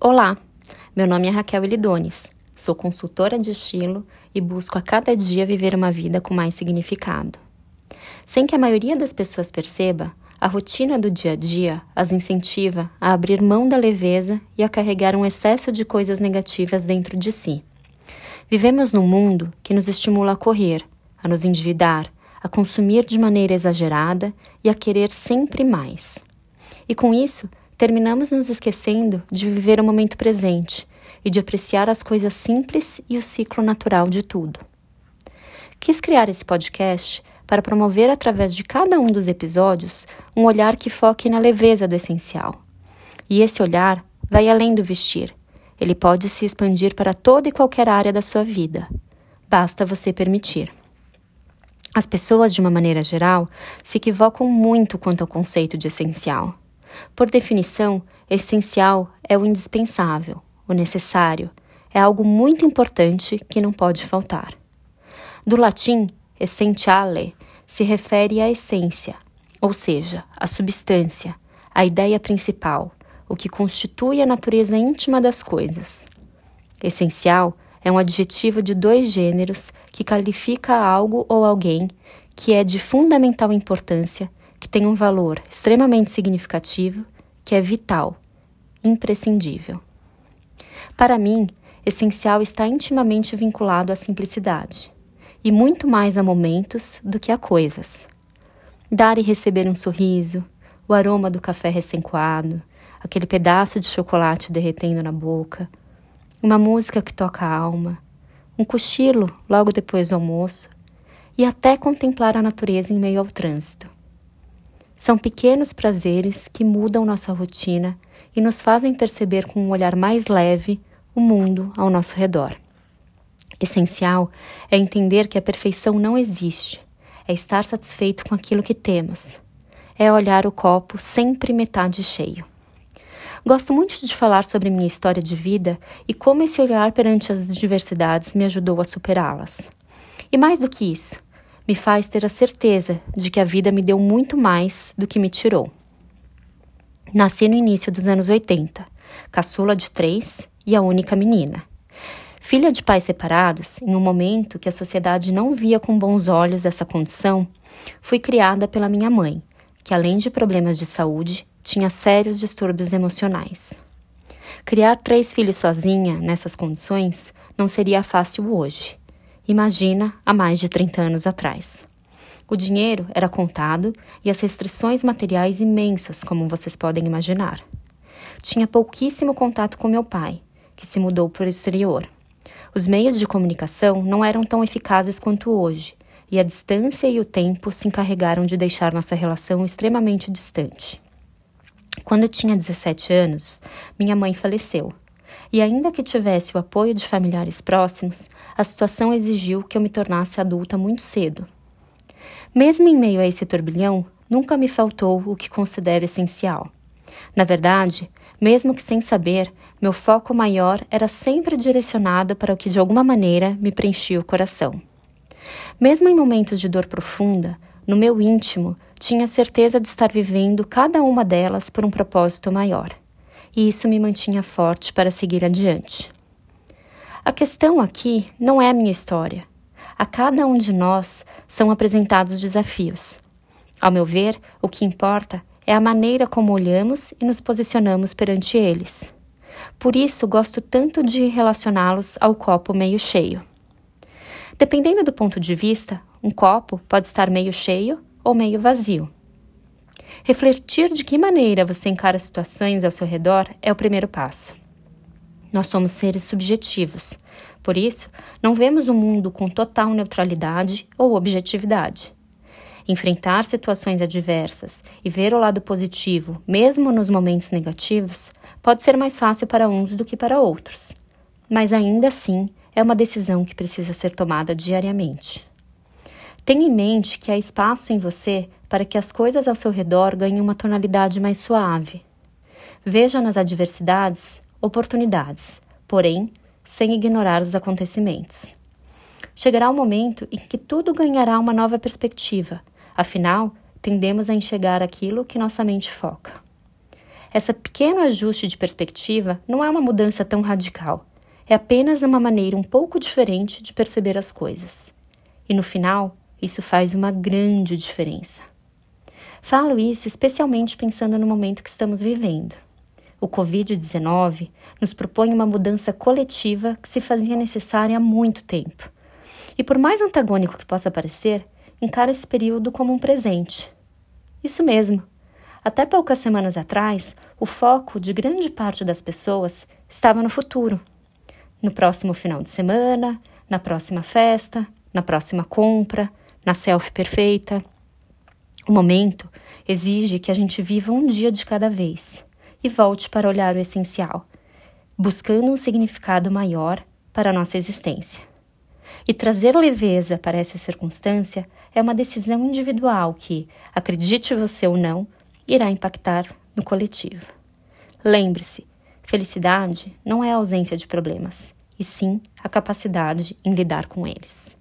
Olá, meu nome é Raquel Elidones, sou consultora de estilo e busco a cada dia viver uma vida com mais significado. Sem que a maioria das pessoas perceba, a rotina do dia a dia as incentiva a abrir mão da leveza e a carregar um excesso de coisas negativas dentro de si. Vivemos num mundo que nos estimula a correr, a nos endividar, a consumir de maneira exagerada e a querer sempre mais. E com isso, terminamos nos esquecendo de viver o momento presente e de apreciar as coisas simples e o ciclo natural de tudo. Quis criar esse podcast para promover através de cada um dos episódios um olhar que foque na leveza do essencial. E esse olhar vai além do vestir. Ele pode se expandir para toda e qualquer área da sua vida. Basta você permitir. As pessoas, de uma maneira geral, se equivocam muito quanto ao conceito de essencial. Por definição, essencial é o indispensável, o necessário, é algo muito importante que não pode faltar. Do latim, essentiale se refere à essência, ou seja, à substância, à ideia principal, o que constitui a natureza íntima das coisas. Essencial é um adjetivo de dois gêneros que qualifica algo ou alguém que é de fundamental importância tem um valor extremamente significativo, que é vital, imprescindível. Para mim, essencial está intimamente vinculado à simplicidade, e muito mais a momentos do que a coisas. Dar e receber um sorriso, o aroma do café recém-coado, aquele pedaço de chocolate derretendo na boca, uma música que toca a alma, um cochilo logo depois do almoço e até contemplar a natureza em meio ao trânsito. São pequenos prazeres que mudam nossa rotina e nos fazem perceber com um olhar mais leve o mundo ao nosso redor. Essencial é entender que a perfeição não existe, é estar satisfeito com aquilo que temos, é olhar o copo sempre metade cheio. Gosto muito de falar sobre minha história de vida e como esse olhar perante as diversidades me ajudou a superá-las. E mais do que isso, me faz ter a certeza de que a vida me deu muito mais do que me tirou. Nasci no início dos anos 80, caçula de três e a única menina. Filha de pais separados, em um momento que a sociedade não via com bons olhos essa condição, fui criada pela minha mãe, que além de problemas de saúde, tinha sérios distúrbios emocionais. Criar três filhos sozinha, nessas condições, não seria fácil hoje. Imagina há mais de 30 anos atrás. O dinheiro era contado e as restrições materiais imensas, como vocês podem imaginar. Tinha pouquíssimo contato com meu pai, que se mudou para o exterior. Os meios de comunicação não eram tão eficazes quanto hoje, e a distância e o tempo se encarregaram de deixar nossa relação extremamente distante. Quando eu tinha 17 anos, minha mãe faleceu e ainda que tivesse o apoio de familiares próximos, a situação exigiu que eu me tornasse adulta muito cedo. Mesmo em meio a esse turbilhão, nunca me faltou o que considero essencial. Na verdade, mesmo que sem saber, meu foco maior era sempre direcionado para o que de alguma maneira me preenchia o coração. Mesmo em momentos de dor profunda, no meu íntimo, tinha certeza de estar vivendo cada uma delas por um propósito maior e isso me mantinha forte para seguir adiante. A questão aqui não é a minha história. A cada um de nós são apresentados desafios. Ao meu ver, o que importa é a maneira como olhamos e nos posicionamos perante eles. Por isso, gosto tanto de relacioná-los ao copo meio cheio. Dependendo do ponto de vista, um copo pode estar meio cheio ou meio vazio. Refletir de que maneira você encara situações ao seu redor é o primeiro passo. Nós somos seres subjetivos, por isso, não vemos o mundo com total neutralidade ou objetividade. Enfrentar situações adversas e ver o lado positivo, mesmo nos momentos negativos, pode ser mais fácil para uns do que para outros. Mas ainda assim, é uma decisão que precisa ser tomada diariamente. Tenha em mente que há espaço em você para que as coisas ao seu redor ganhem uma tonalidade mais suave. Veja nas adversidades oportunidades, porém, sem ignorar os acontecimentos. Chegará o momento em que tudo ganhará uma nova perspectiva, afinal, tendemos a enxergar aquilo que nossa mente foca. Esse pequeno ajuste de perspectiva não é uma mudança tão radical. É apenas uma maneira um pouco diferente de perceber as coisas. E no final, isso faz uma grande diferença. Falo isso especialmente pensando no momento que estamos vivendo. O Covid-19 nos propõe uma mudança coletiva que se fazia necessária há muito tempo. E por mais antagônico que possa parecer, encara esse período como um presente. Isso mesmo. Até poucas semanas atrás, o foco de grande parte das pessoas estava no futuro. No próximo final de semana, na próxima festa, na próxima compra, na selfie perfeita. O momento exige que a gente viva um dia de cada vez e volte para olhar o essencial, buscando um significado maior para a nossa existência. E trazer leveza para essa circunstância é uma decisão individual que, acredite você ou não, irá impactar no coletivo. Lembre-se, felicidade não é a ausência de problemas, e sim a capacidade em lidar com eles.